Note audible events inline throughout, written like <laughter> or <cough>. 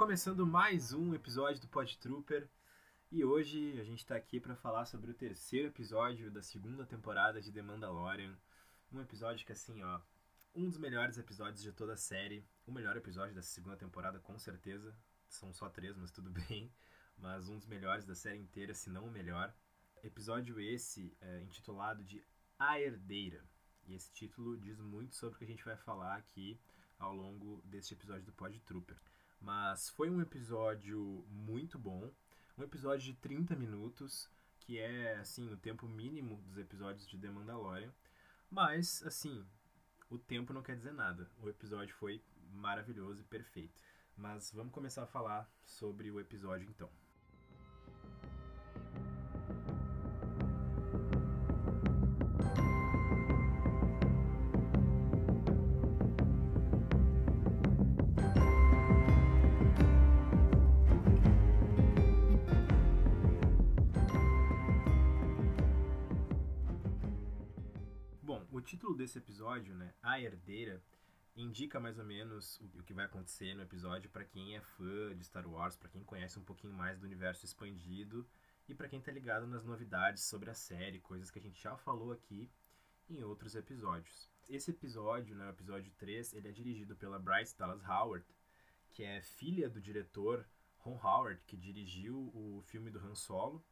começando mais um episódio do Pod Trooper. E hoje a gente está aqui para falar sobre o terceiro episódio da segunda temporada de The Mandalorian. Um episódio que, assim, ó, um dos melhores episódios de toda a série. O melhor episódio dessa segunda temporada, com certeza. São só três, mas tudo <laughs> bem. Mas um dos melhores da série inteira, se não o melhor. Episódio esse é, intitulado de A Herdeira. E esse título diz muito sobre o que a gente vai falar aqui ao longo deste episódio do Pod Trooper. Mas foi um episódio muito bom, um episódio de 30 minutos, que é assim o tempo mínimo dos episódios de The Mandalorian. Mas assim, o tempo não quer dizer nada. O episódio foi maravilhoso e perfeito. Mas vamos começar a falar sobre o episódio então. Título desse episódio, né, A Herdeira, indica mais ou menos o que vai acontecer no episódio para quem é fã de Star Wars, para quem conhece um pouquinho mais do universo expandido e para quem tá ligado nas novidades sobre a série, coisas que a gente já falou aqui em outros episódios. Esse episódio, né, o episódio 3, ele é dirigido pela Bryce Dallas Howard, que é filha do diretor Ron Howard, que dirigiu o filme do Han Solo,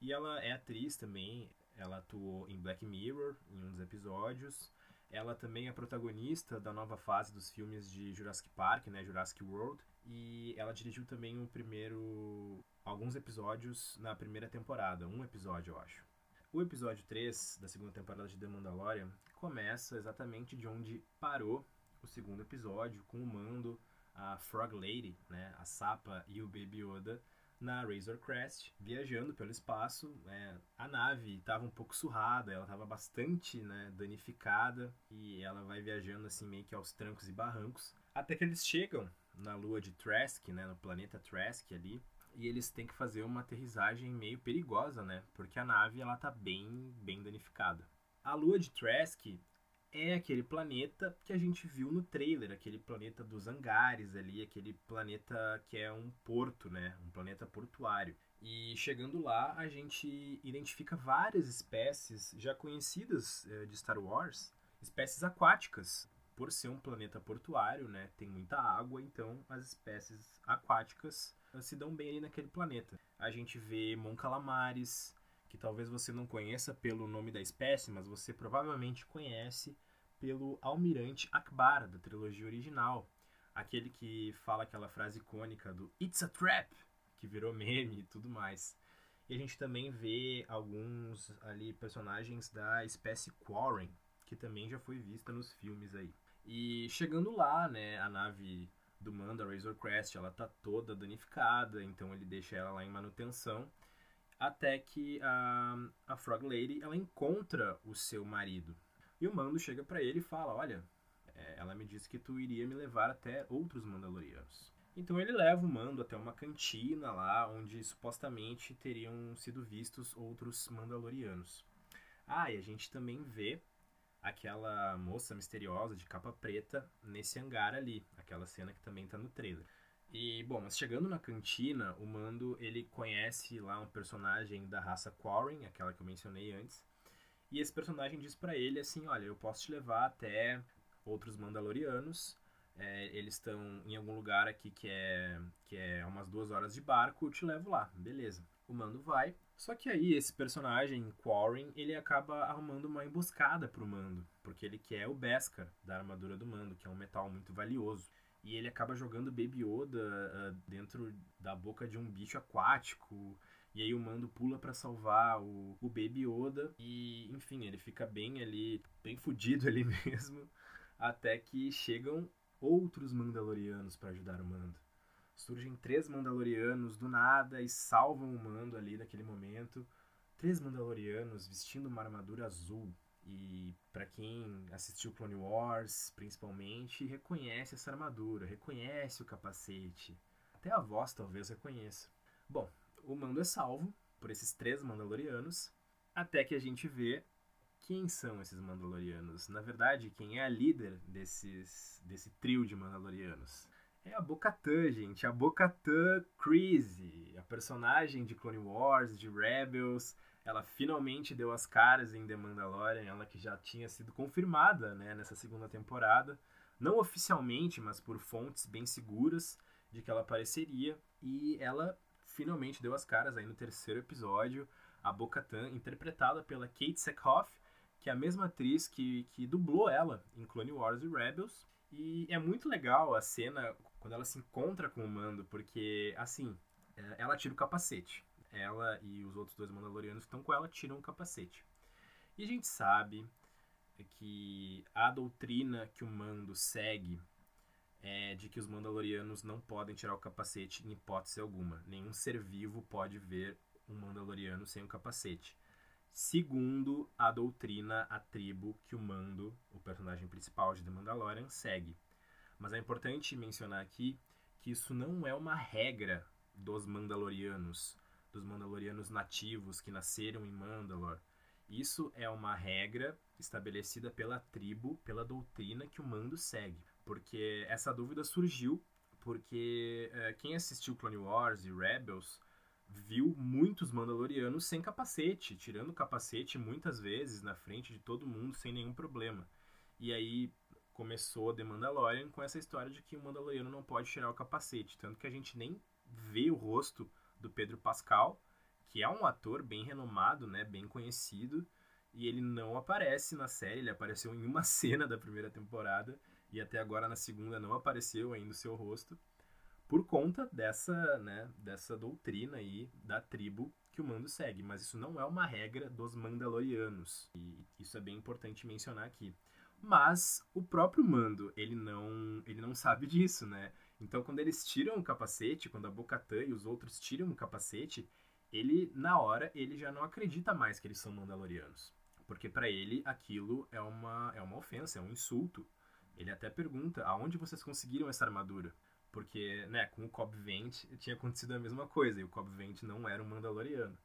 e ela é atriz também, ela atuou em Black Mirror, em um dos episódios. Ela também é protagonista da nova fase dos filmes de Jurassic Park, né, Jurassic World, e ela dirigiu também o primeiro alguns episódios na primeira temporada, um episódio, eu acho. O episódio 3 da segunda temporada de The Mandalorian começa exatamente de onde parou o segundo episódio, com o Mando, a Frog Lady, né, a Sapa e o Baby Yoda na Razor Crest, viajando pelo espaço. É, a nave estava um pouco surrada, ela estava bastante né, danificada e ela vai viajando assim meio que aos trancos e barrancos, até que eles chegam na lua de Trask, né, no planeta Trask ali, e eles têm que fazer uma aterrissagem meio perigosa, né, porque a nave ela tá bem bem danificada. A lua de Trask é aquele planeta que a gente viu no trailer, aquele planeta dos hangares ali, aquele planeta que é um porto, né? Um planeta portuário. E chegando lá, a gente identifica várias espécies já conhecidas eh, de Star Wars, espécies aquáticas. Por ser um planeta portuário, né? Tem muita água, então as espécies aquáticas eh, se dão bem ali naquele planeta. A gente vê Mon Calamares, que talvez você não conheça pelo nome da espécie, mas você provavelmente conhece pelo Almirante Akbar, da trilogia original. Aquele que fala aquela frase icônica do It's a Trap, que virou meme e tudo mais. E a gente também vê alguns ali personagens da espécie Quarren, que também já foi vista nos filmes aí. E chegando lá, né, a nave do Mando, a Razor Crest, ela tá toda danificada, então ele deixa ela lá em manutenção até que a, a Frog Lady ela encontra o seu marido. E o Mando chega para ele e fala: Olha, é, ela me disse que tu iria me levar até outros Mandalorianos. Então ele leva o Mando até uma cantina lá, onde supostamente teriam sido vistos outros Mandalorianos. Ah, e a gente também vê aquela moça misteriosa de capa preta nesse hangar ali, aquela cena que também tá no trailer. E, bom, mas chegando na cantina, o Mando, ele conhece lá um personagem da raça Quarren, aquela que eu mencionei antes. E esse personagem diz para ele assim, olha, eu posso te levar até outros Mandalorianos. É, eles estão em algum lugar aqui que é, que é umas duas horas de barco, eu te levo lá, beleza. O Mando vai. Só que aí esse personagem, Quarren, ele acaba arrumando uma emboscada pro Mando, porque ele quer o Beskar da armadura do Mando, que é um metal muito valioso e ele acaba jogando Baby Yoda uh, dentro da boca de um bicho aquático. E aí o Mando pula para salvar o, o Baby Yoda. E, enfim, ele fica bem ali, bem fudido ali <laughs> mesmo. Até que chegam outros Mandalorianos para ajudar o Mando. Surgem três Mandalorianos do nada e salvam o Mando ali naquele momento. Três Mandalorianos vestindo uma armadura azul. E para quem assistiu Clone Wars, principalmente, reconhece essa armadura, reconhece o capacete. Até a voz talvez reconheça. Bom, o mando é salvo por esses três Mandalorianos, até que a gente vê quem são esses Mandalorianos. Na verdade, quem é a líder desses, desse trio de Mandalorianos? É a Bo-Katan, gente. A Bo-Katan Crazy, a personagem de Clone Wars, de Rebels. Ela finalmente deu as caras em The Mandalorian, ela que já tinha sido confirmada né, nessa segunda temporada. Não oficialmente, mas por fontes bem seguras de que ela apareceria. E ela finalmente deu as caras aí no terceiro episódio. A Bo-Katan, interpretada pela Kate Sackhoff, que é a mesma atriz que, que dublou ela em Clone Wars e Rebels. E é muito legal a cena quando ela se encontra com o Mando, porque, assim, é, ela tira o capacete. Ela e os outros dois Mandalorianos que estão com ela tiram o capacete. E a gente sabe que a doutrina que o Mando segue é de que os Mandalorianos não podem tirar o capacete em hipótese alguma. Nenhum ser vivo pode ver um Mandaloriano sem o capacete. Segundo a doutrina, a tribo que o Mando, o personagem principal de The Mandalorian, segue. Mas é importante mencionar aqui que isso não é uma regra dos Mandalorianos, dos Mandalorianos nativos que nasceram em Mandalor. Isso é uma regra estabelecida pela tribo, pela doutrina que o Mando segue. Porque essa dúvida surgiu porque é, quem assistiu Clone Wars e Rebels viu muitos Mandalorianos sem capacete, tirando o capacete muitas vezes na frente de todo mundo sem nenhum problema. E aí começou The Mandalorian com essa história de que o Mandaloriano não pode tirar o capacete, tanto que a gente nem vê o rosto do Pedro Pascal, que é um ator bem renomado, né, bem conhecido, e ele não aparece na série, ele apareceu em uma <laughs> cena da primeira temporada e até agora na segunda não apareceu ainda o seu rosto por conta dessa, né, dessa doutrina aí da tribo que o Mando segue, mas isso não é uma regra dos Mandalorianos. E isso é bem importante mencionar aqui. Mas o próprio Mando, ele não, ele não sabe <laughs> disso, né? Então quando eles tiram o capacete, quando a Bo-Katan e os outros tiram o capacete, ele na hora ele já não acredita mais que eles são Mandalorianos, porque para ele aquilo é uma é uma ofensa, é um insulto. Ele até pergunta: "Aonde vocês conseguiram essa armadura?" Porque, né, com o Cobb Vent tinha acontecido a mesma coisa, e o Cobb Vent não era um Mandaloriano.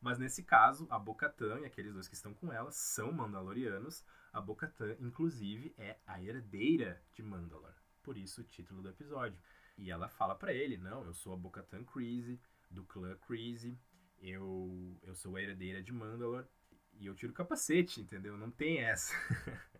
Mas nesse caso, a Bo-Katan e aqueles dois que estão com ela são Mandalorianos. A Bo-Katan, inclusive, é a herdeira de Mandalor. Por isso o título do episódio. E ela fala para ele, não, eu sou a Bo-Katan Kryze, do clã Kryze, eu, eu sou a herdeira de Mandalor, e eu tiro o capacete, entendeu? Não tem essa. <laughs>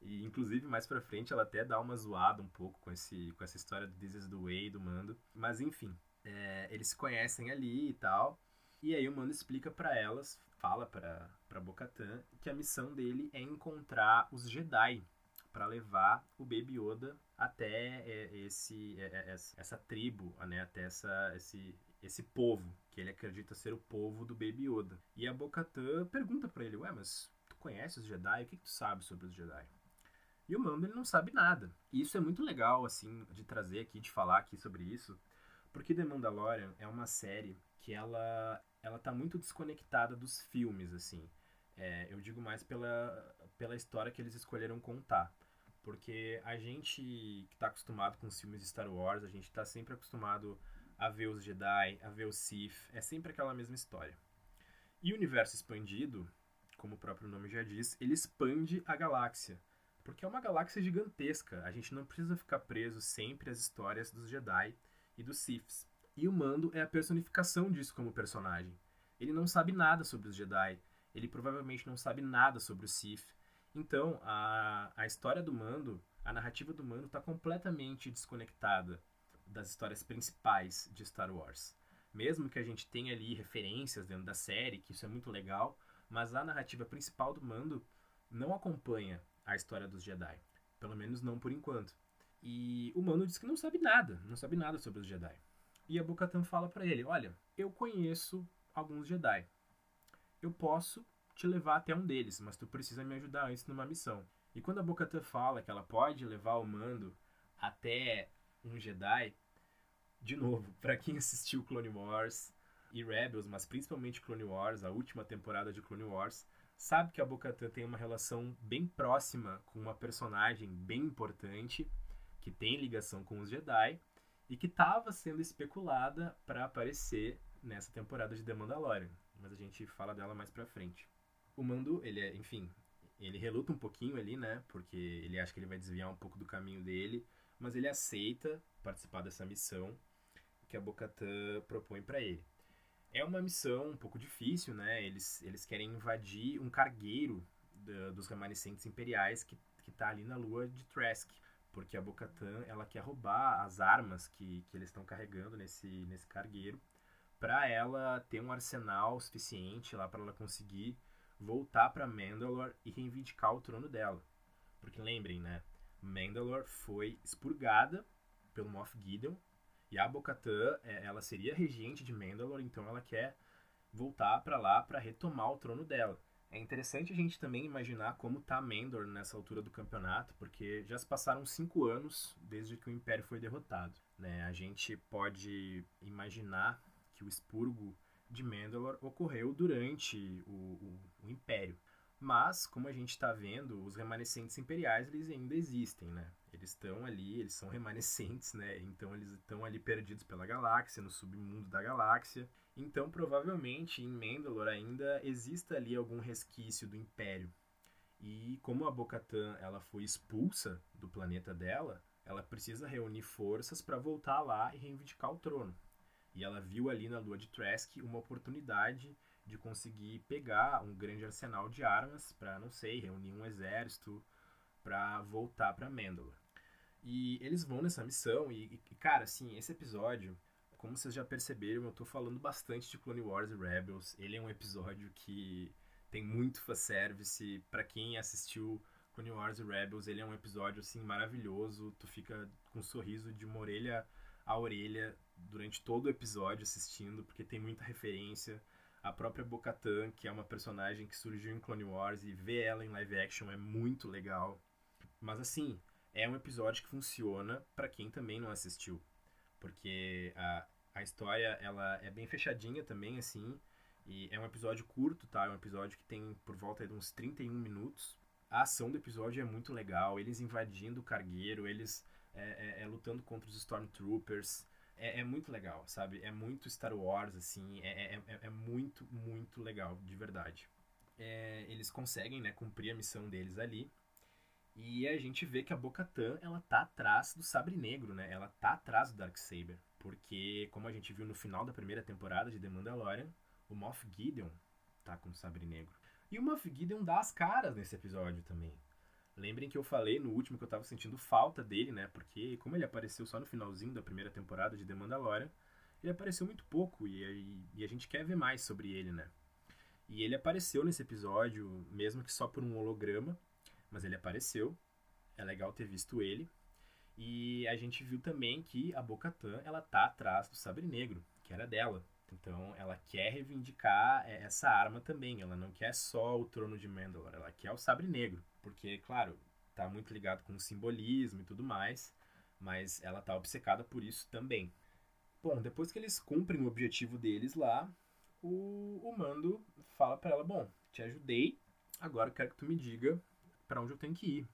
E inclusive mais pra frente ela até dá uma zoada um pouco com, esse, com essa história do This is the Way do Mando. Mas enfim, é, eles se conhecem ali e tal. E aí o Mando explica para elas, fala pra Bocatan, que a missão dele é encontrar os Jedi para levar o Baby Yoda até é, esse, é, é, essa tribo, né, até essa, esse, esse povo, que ele acredita ser o povo do Baby Yoda. E a Bocatan pergunta para ele, ué, mas tu conhece os Jedi? O que, que tu sabe sobre os Jedi? E o Mando ele não sabe nada. E isso é muito legal, assim, de trazer aqui, de falar aqui sobre isso, porque The Mandalorian é uma série que ela, ela tá muito desconectada dos filmes, assim. É, eu digo mais pela, pela história que eles escolheram contar. Porque a gente que está acostumado com os filmes de Star Wars, a gente está sempre acostumado a ver os Jedi, a ver os Sith, é sempre aquela mesma história. E o universo expandido, como o próprio nome já diz, ele expande a galáxia. Porque é uma galáxia gigantesca. A gente não precisa ficar preso sempre às histórias dos Jedi e dos Siths. E o Mando é a personificação disso como personagem. Ele não sabe nada sobre os Jedi. Ele provavelmente não sabe nada sobre o Sith. Então, a, a história do Mando, a narrativa do Mando está completamente desconectada das histórias principais de Star Wars. Mesmo que a gente tenha ali referências dentro da série, que isso é muito legal, mas a narrativa principal do Mando não acompanha a história dos Jedi. Pelo menos não por enquanto. E o Mando diz que não sabe nada, não sabe nada sobre os Jedi. E a Bo-Katan fala para ele: "Olha, eu conheço alguns Jedi. Eu posso te levar até um deles, mas tu precisa me ajudar antes numa missão." E quando a Bo-Katan fala que ela pode levar o Mando até um Jedi, de novo, para quem assistiu Clone Wars e Rebels, mas principalmente Clone Wars, a última temporada de Clone Wars, sabe que a Bo-Katan tem uma relação bem próxima com uma personagem bem importante que tem ligação com os Jedi e que estava sendo especulada para aparecer nessa temporada de The Mandalorian, mas a gente fala dela mais pra frente. O Mando, ele é, enfim, Ele reluta um pouquinho ali, né? Porque ele acha que ele vai desviar um pouco do caminho dele, mas ele aceita participar dessa missão que a Bocatã propõe para ele. É uma missão um pouco difícil, né? Eles, eles querem invadir um cargueiro da, dos remanescentes imperiais que, que tá ali na lua de Trask. Porque a Bocatã, ela quer roubar as armas que, que eles estão carregando nesse, nesse cargueiro para ela ter um arsenal suficiente lá para ela conseguir voltar para Mandalore e reivindicar o trono dela. Porque lembrem, né? Mandalore foi expurgada pelo Moff Gideon e a Bo-Katan, é, ela seria regente de Mandalore, então ela quer voltar para lá para retomar o trono dela. É interessante a gente também imaginar como tá Mandalore nessa altura do campeonato, porque já se passaram cinco anos desde que o Império foi derrotado. Né? A gente pode imaginar que o expurgo de Mandalore ocorreu durante o, o, o Império. Mas, como a gente está vendo, os remanescentes imperiais eles ainda existem, né? Eles estão ali, eles são <laughs> remanescentes, né? Então eles estão ali perdidos pela galáxia, no submundo da galáxia. Então, provavelmente, em Mandalore ainda exista ali algum resquício do Império. E como a Bo-Katan ela foi expulsa do planeta dela, ela precisa reunir forças para voltar lá e reivindicar o trono. E ela viu ali na lua de Trask uma oportunidade de conseguir pegar um grande arsenal de armas para, não sei, reunir um exército para voltar para Mandalore. E eles vão nessa missão e, e, cara, assim, esse episódio, como vocês já perceberam, eu tô falando bastante de Clone Wars e Rebels. Ele é um episódio que tem muito fanservice. para quem assistiu Clone Wars e Rebels, ele é um episódio, assim, maravilhoso. Tu fica com um sorriso de uma orelha a orelha durante todo o episódio assistindo, porque tem muita referência a própria Bo-Katan, que é uma personagem que surgiu em Clone Wars e ver ela em live action é muito legal. Mas assim, é um episódio que funciona para quem também não assistiu, porque a, a história ela é bem fechadinha também assim, e é um episódio curto, tá? É um episódio que tem por volta de uns 31 minutos. A ação do episódio é muito legal, eles invadindo o cargueiro, eles é, é, é, lutando contra os Stormtroopers, é, é, muito legal, sabe? É muito Star Wars, assim, é, é, é, é muito, muito legal, de verdade. É, eles conseguem, né, cumprir a missão deles ali. E a gente vê que a Bo-Katan, ela tá atrás do Sabre Negro, né? Ela tá atrás do Darksaber. Porque, como a gente viu no final da primeira temporada de The Mandalorian, o Moff Gideon tá com o Sabre Negro. E o Moff Gideon dá as caras nesse episódio também. Lembrem que eu falei no último que eu tava sentindo falta dele, né? Porque como ele apareceu só no finalzinho da primeira temporada de The Mandalorian, ele apareceu muito pouco e, e, e, a gente quer ver mais sobre ele, né? E ele apareceu nesse episódio, mesmo que só por um holograma, mas ele apareceu. É legal ter visto ele. E a gente viu também que a Bo-Katan, ela tá atrás do Sabre Negro, que era dela. Então ela quer reivindicar é, essa arma também. Ela não quer só o trono de Mandalore, ela quer o Sabre Negro porque, claro, tá muito ligado com o simbolismo e tudo mais, mas ela tá obcecada por isso também. Bom, depois que eles cumprem o objetivo deles lá, o, o Mando fala para ela: Bom, te ajudei, agora quero que tu me diga para onde eu tenho que ir.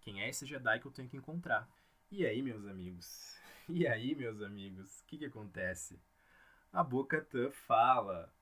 Quem é esse Jedi que eu tenho que encontrar? E aí, meus amigos? <laughs> E aí, meus amigos? O que, que acontece? A Boca Tan fala.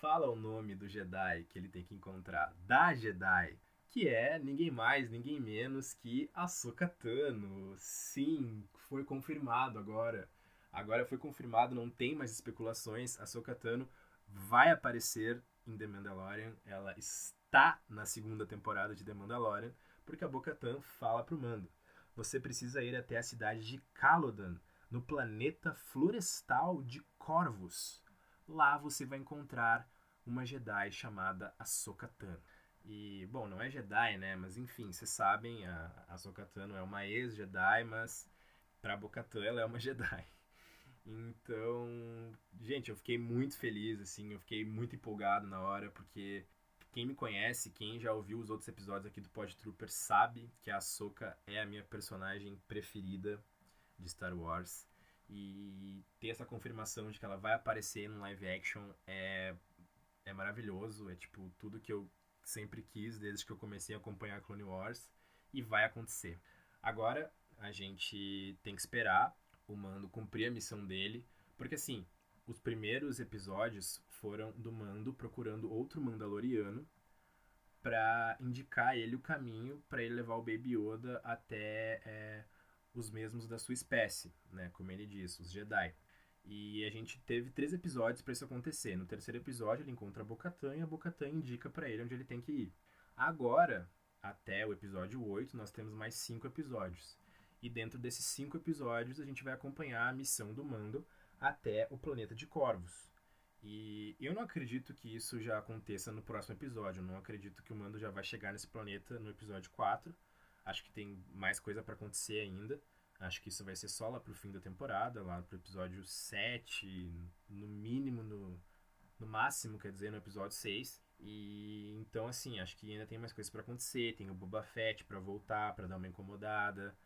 Fala o nome do Jedi que ele tem que encontrar. Da Jedi que é ninguém mais, ninguém menos que Ahsoka Tano. Sim, foi confirmado agora. Agora foi confirmado, não tem mais especulações. Ahsoka Tano vai aparecer em The Mandalorian. Ela está na segunda temporada de The Mandalorian, porque a Bo-Katan fala pro Mando: "Você precisa ir até a cidade de Calodan, no planeta florestal de Corvus. Lá você vai encontrar uma Jedi chamada Ahsoka Tano." E, bom, não é Jedi, né? Mas enfim, vocês sabem, a, a Sokatano é uma ex-Jedi, mas pra Bocatan ela é uma <laughs> Jedi. Então, gente, eu fiquei muito feliz, assim, eu fiquei muito empolgado na hora, porque quem me conhece, quem já ouviu os outros episódios aqui do Pod Trooper, sabe que a Ahsoka é a minha personagem preferida de Star Wars. E ter essa confirmação de que ela vai aparecer no live action é, é maravilhoso. É tipo tudo que eu sempre quis desde que eu comecei a acompanhar Clone Wars e vai acontecer. Agora a gente tem que esperar o Mando cumprir a missão dele, porque assim, os primeiros episódios foram do Mando procurando outro Mandaloriano para indicar ele o caminho para ele levar o Baby Yoda até é, os mesmos da sua espécie, né? Como ele diz, os Jedi. E a gente teve três episódios para isso acontecer. No terceiro episódio, ele encontra a Bocatan e a Bocatan indica para ele onde ele tem que ir. Agora, até o episódio 8, nós temos mais cinco episódios. E dentro desses cinco episódios, a gente vai acompanhar a missão do Mando até o planeta de Corvos. E eu não acredito que isso já aconteça no próximo episódio. Eu não acredito que o Mando já vai chegar nesse planeta no episódio 4. Acho que tem mais coisa para acontecer ainda. Acho que isso vai ser só lá pro fim da temporada, lá pro episódio 7, no mínimo, no, no máximo, quer dizer, no episódio 6. E então, assim, acho que ainda tem mais coisas para acontecer. Tem o Boba Fett para voltar, para dar uma incomodada.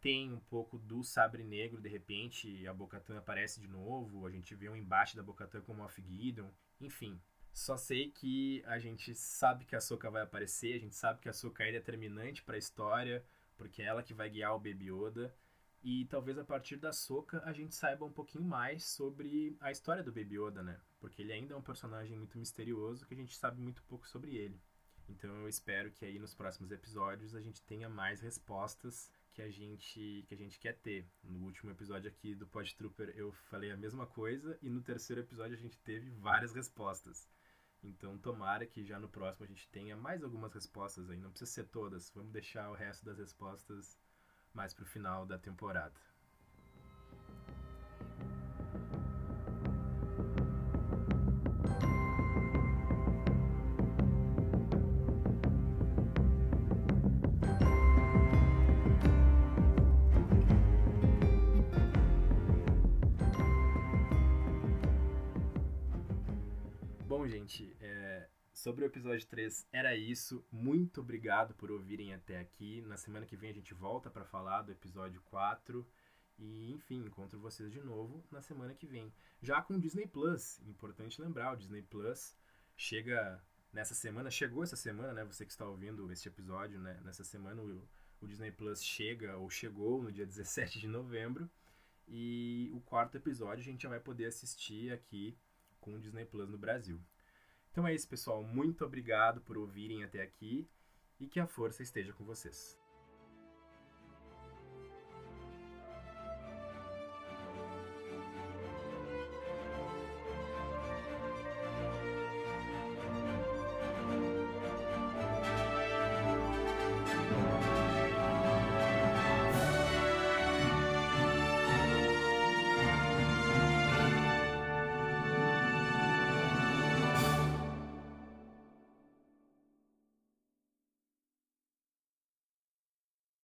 Tem um pouco do Sabre Negro, de repente a Bocatan aparece de novo. A gente vê um embate da Bocatan com o Moff Gideon. Enfim, só sei que a gente sabe que a Soka vai aparecer, a gente sabe que a Soka é determinante para a história, porque é ela que vai guiar o Baby Yoda. E talvez a partir da Soca a gente saiba um pouquinho mais sobre a história do Baby Yoda, né? Porque ele ainda é um personagem muito misterioso que a gente sabe muito pouco sobre ele. Então eu espero que aí nos próximos episódios a gente tenha mais respostas que a gente que a gente quer ter. No último episódio aqui do Pod Trooper eu falei a mesma coisa e no terceiro episódio a gente teve várias respostas. Então tomara que já no próximo a gente tenha mais algumas respostas aí, não precisa ser todas. Vamos deixar o resto das respostas mais pro final da temporada. Bom, gente, é, Sobre o episódio 3 era isso. Muito obrigado por ouvirem até aqui. Na semana que vem a gente volta para falar do episódio 4. E, enfim, encontro vocês de novo na semana que vem. Já com o Disney Plus. Importante lembrar, o Disney Plus chega nessa semana, chegou essa semana, né? Você que está ouvindo este episódio, né? Nessa semana o, o Disney Plus chega ou chegou no dia <laughs> 17 de novembro. E o quarto episódio a gente já vai poder assistir aqui com o Disney Plus no Brasil. Então é isso, pessoal. Muito obrigado por ouvirem até aqui e que a força esteja com vocês.